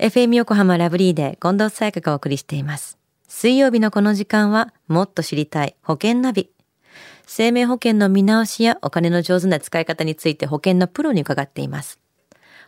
FM 横浜ラブリーで近藤沙耶香がお送りしています。水曜日のこの時間はもっと知りたい保険ナビ。生命保険の見直しやお金の上手な使い方について保険のプロに伺っています。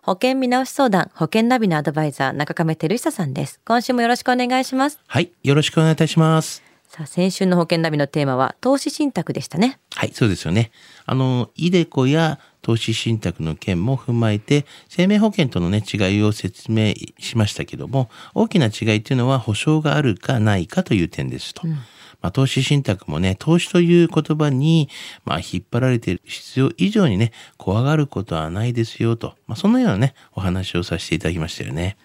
保険見直し相談、保険ナビのアドバイザー、中亀照久さんです。今週もよろしくお願いします。はい。よろしくお願いいたします。さあ、先週の保険ナビのテーマは投資信託でしたね。はい、そうですよね。あの、イデコや投資信託の件も踏まえて、生命保険とのね、違いを説明しましたけども、大きな違いっていうのは保証があるかないかという点ですと。まあ、投資信託もね、投資という言葉に、まあ、引っ張られている必要以上にね、怖がることはないですよと。まあ、そのようなね、お話をさせていただきましたよね。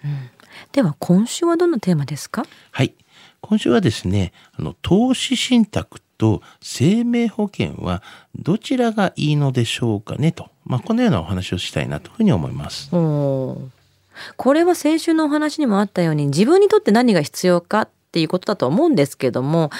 では、今週はどんなテーマですか？はい。今週はですね、あの、投資信託と生命保険はどちらがいいのでしょうかねと。まあ、このようなお話をしたいなというふうに思います。これは先週のお話にもあったように自分にとって何が必要かっていうことだと思うんですけども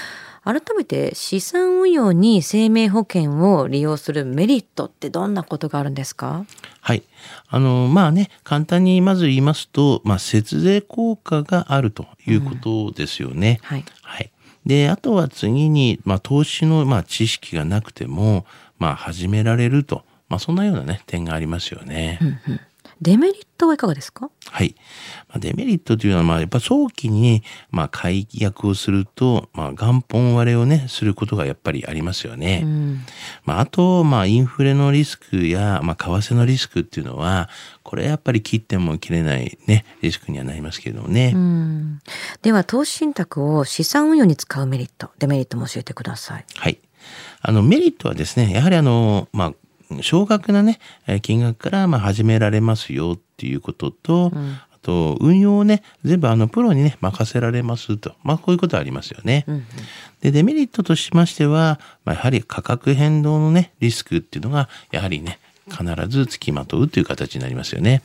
改めて資産運用に生命保険を利用するメリットってどんなことがあるんですか？はい。あの、まあね、簡単にまず言いますと、まあ、節税効果があるということですよね。はいはい。で、あとは次に、まあ、投資の、まあ、知識がなくても、まあ、始められると。まあ、そんなようなね、点がありますよね。デメリットはいかがですか？はい。まあ、デメリットというのは、まあ、やっぱ早期に、まあ、解約をすると、まあ、元本割れをね、することがやっぱりありますよね。うんまあ、あと、まあ、インフレのリスクや、まあ、為替のリスクっていうのは、これやっぱり切っても切れないね、リスクにはなりますけれどもね。うんでは投資信託を資産運用に使うメリットデメリットも教えてくださいはい。あの、メリットはですね、やはりあの、まあ、少額なね、えー金額からまあ始められますよっていうことと、あと、運用をね、全部あの、プロにね、任せられますと。まあ、こういうことありますよね。で、デメリットとしましては、まあ、やはり価格変動のね、リスクっていうのが、やはりね、必ず付きまとうという形になりますよね。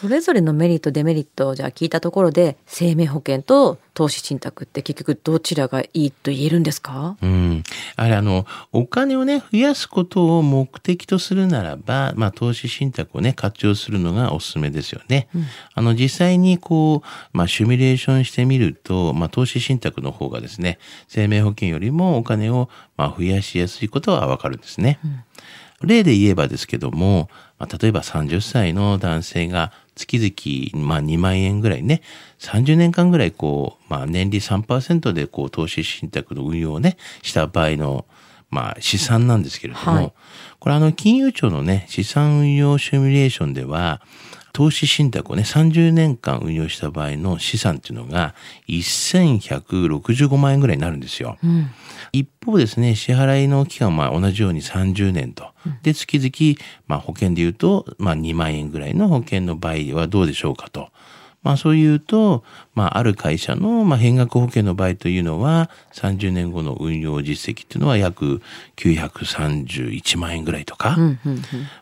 それぞれのメリットデメリットをじゃあ聞いたところで生命保険と投資信託って結局どちらがいいと言えるんですか？うん。あれ、あの、お金をね、増やすことを目的とするならば、まあ、投資信託をね、活用するのがおすすめですよね。あの、実際にこう、まあ、シミュレーションしてみると、まあ、投資信託の方がですね、生命保険よりもお金を、まあ、増やしやすいことはわかるんですね。例で言えばですけども、まあ、例えば30歳の男性が月々、まあ、2万円ぐらいね、30年間ぐらいこう、まあ、年利3%でこう投資信託の運用をね、した場合の、まあ、資産なんですけれども、はい。これあの、金融庁のね、資産運用シミュレーションでは、投資信託をね、30年間運用した場合の資産っていうのが1165万円ぐらいになるんですよ。一方ですね、支払いの期間は同じように30年と。で、月々、まあ保険で言うと、まあ2万円ぐらいの保険の場合はどうでしょうかと。まあそう言うと、まあある会社の、まあ変額保険の場合というのは、30年後の運用実績っていうのは約931万円ぐらいとか。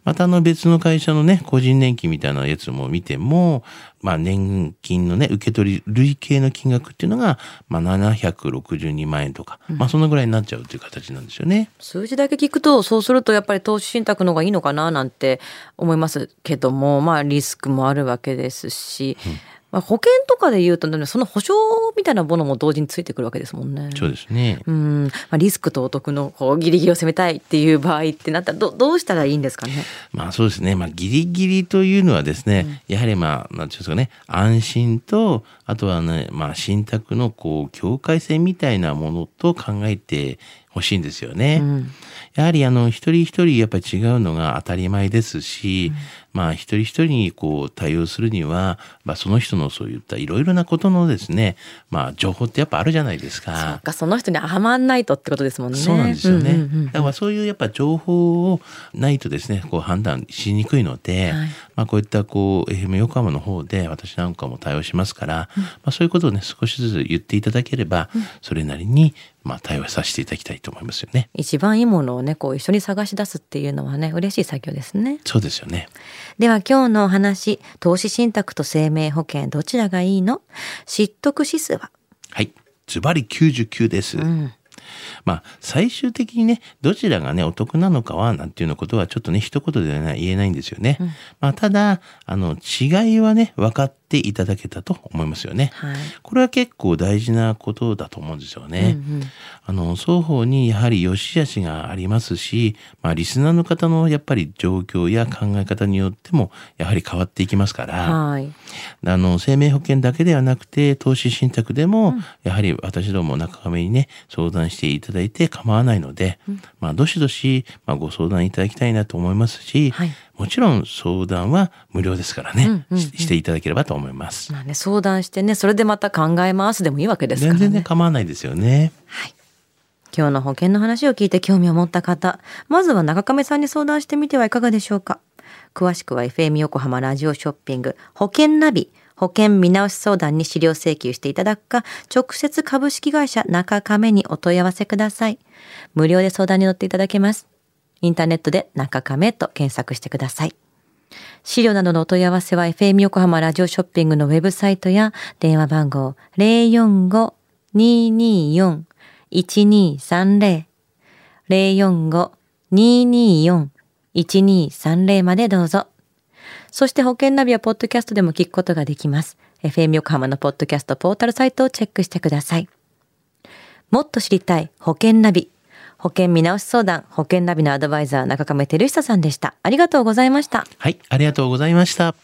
またあの別の会社のね、個人年金みたいなやつも見ても、まあ年金のね、受け取り累計の金額っていうのが、まあ762万円とか、まあそのぐらいになっちゃうという形なんですよね。数字だけ聞くとそうするとやっぱり投資信託の方がいいのかななんて思いますけどもまあリスクもあるわけですし、まあ、保険とかで言うとねその保証みたいなものも同時についてくるわけですもんね。そうですね。うんまあ、リスクとお得のこうギリギリを攻めたいっていう場合ってなったらどどうしたらいいんですかね？まあそうですね。まあギリギリというのはですね、やはりまあ、なんていうんですかね、安心と、あとはね、まあ信託のこう、境界線みたいなものと考えてほしいんですよね。やはりあの、一人一人やっぱり違うのが当たり前ですし、まあ一人一人にこう対応するには、まあその人のそういったいろいろなことのですね、まあ情報ってやっぱあるじゃないですか。なんかその人にはまんないとってことですもんね。そうなんですよね。うんうんうんだからそういうやっぱ情報をないとですね、こう判断しにくいので、はいまあこういったこう FM 横浜の方で私なんかも対応しますから、まあそういうことをね、少しずつ言っていただければ、それなりにまあ対応させていただきたいと思いますよね。一番いいものをねこう一緒に探し出すっていうのはね嬉しい作業ですね。そうですよね。では今日のお話投資信託と生命保険どちらがいいの？知得指数は？はい。ズバリ99です。んまあ、最終的にね、どちらがね、お得なのかは、なんていうのことはちょっとね、一言では言えないんですよね。まあ、ただ、あの、違いはね、分かっていただけたと思いますよね。はい。これは結構大事なことだと思うんですよね。うんうんあの、双方にやはり良し悪しがありますし、まあ、リスナーの方のやっぱり状況や考え方によっても、やはり変わっていきますから、はい。あの、生命保険だけではなくて、投資信託でも、やはり私ども中亀にね、相談していただいて構わないので、まあ、どしどし、まあ、ご相談いただきたいなと思いますし、はいもちろん相談は無料ですからね、うんうんうんししていただければと思います。まあね、相談してね、それでまた考えますでもいいわけですからね。全然ね、構わないですよね。今日の保険の話を聞いて興味を持った方、まずは中亀さんに相談してみてはいかがでしょうか。詳しくは FM 横浜ラジオショッピング保険ナビ保険見直し相談に資料請求していただくか、直接株式会社中亀にお問い合わせください。無料で相談に乗っていただけます。インターネットで中亀と検索してください。資料などのお問い合わせは FM 横浜ラジオショッピングのウェブサイトや電話番号045-224-1230 045-224-1230までどうぞ。そして保険ナビはポッドキャストでも聞くことができます。FM 横浜のポッドキャストポータルサイトをチェックしてください。もっと知りたい保険ナビ。保険見直し相談、保険ナビのアドバイザー中亀照久さんでした。ありがとうございました。はい、ありがとうございました。